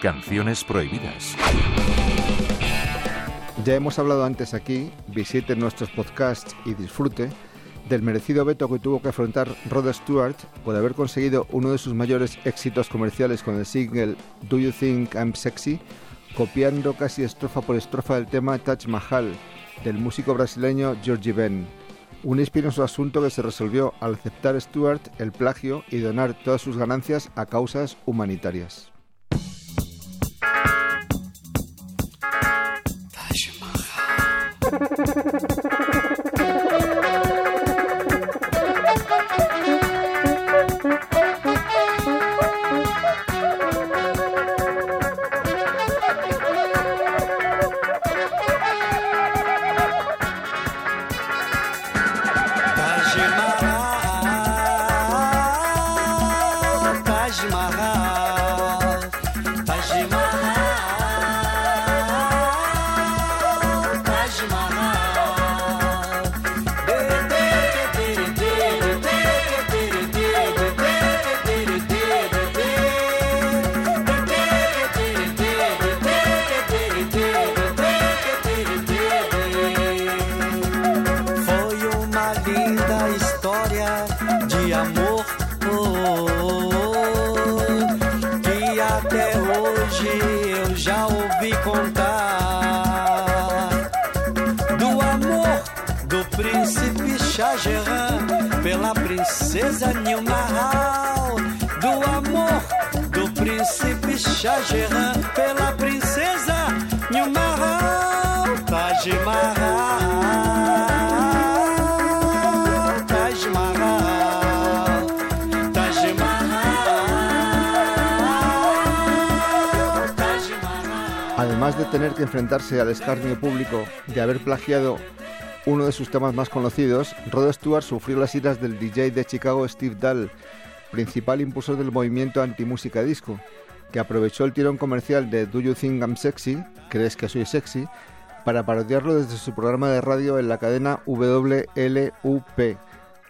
Canciones prohibidas. Ya hemos hablado antes aquí, visite nuestros podcasts y disfrute del merecido veto que tuvo que afrontar Rod Stewart por haber conseguido uno de sus mayores éxitos comerciales con el single Do You Think I'm Sexy, copiando casi estrofa por estrofa del tema Taj Mahal del músico brasileño Georgie Ben. Un espinoso asunto que se resolvió al aceptar Stewart el plagio y donar todas sus ganancias a causas humanitarias. até hoje eu já ouvi contar do amor do príncipe Shahjahan pela princesa Nilmahal, do amor do príncipe Shahjahan pela Además de tener que enfrentarse al escarnio público de haber plagiado uno de sus temas más conocidos, Rod Stewart sufrió las iras del DJ de Chicago Steve Dahl, principal impulsor del movimiento anti-música disco, que aprovechó el tirón comercial de Do You Think I'm Sexy, ¿Crees que soy sexy?, para parodiarlo desde su programa de radio en la cadena WLUP,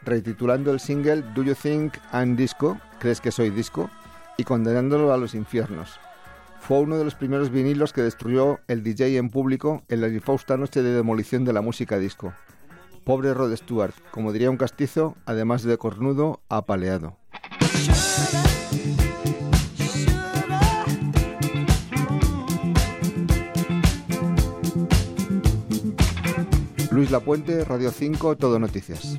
retitulando el single Do You Think I'm Disco? ¿Crees que soy disco? y condenándolo a los infiernos. Fue uno de los primeros vinilos que destruyó el DJ en público en la infausta noche de demolición de la música disco. Pobre Rod Stewart, como diría un castizo, además de cornudo, apaleado. Luis Lapuente, Radio 5, Todo Noticias.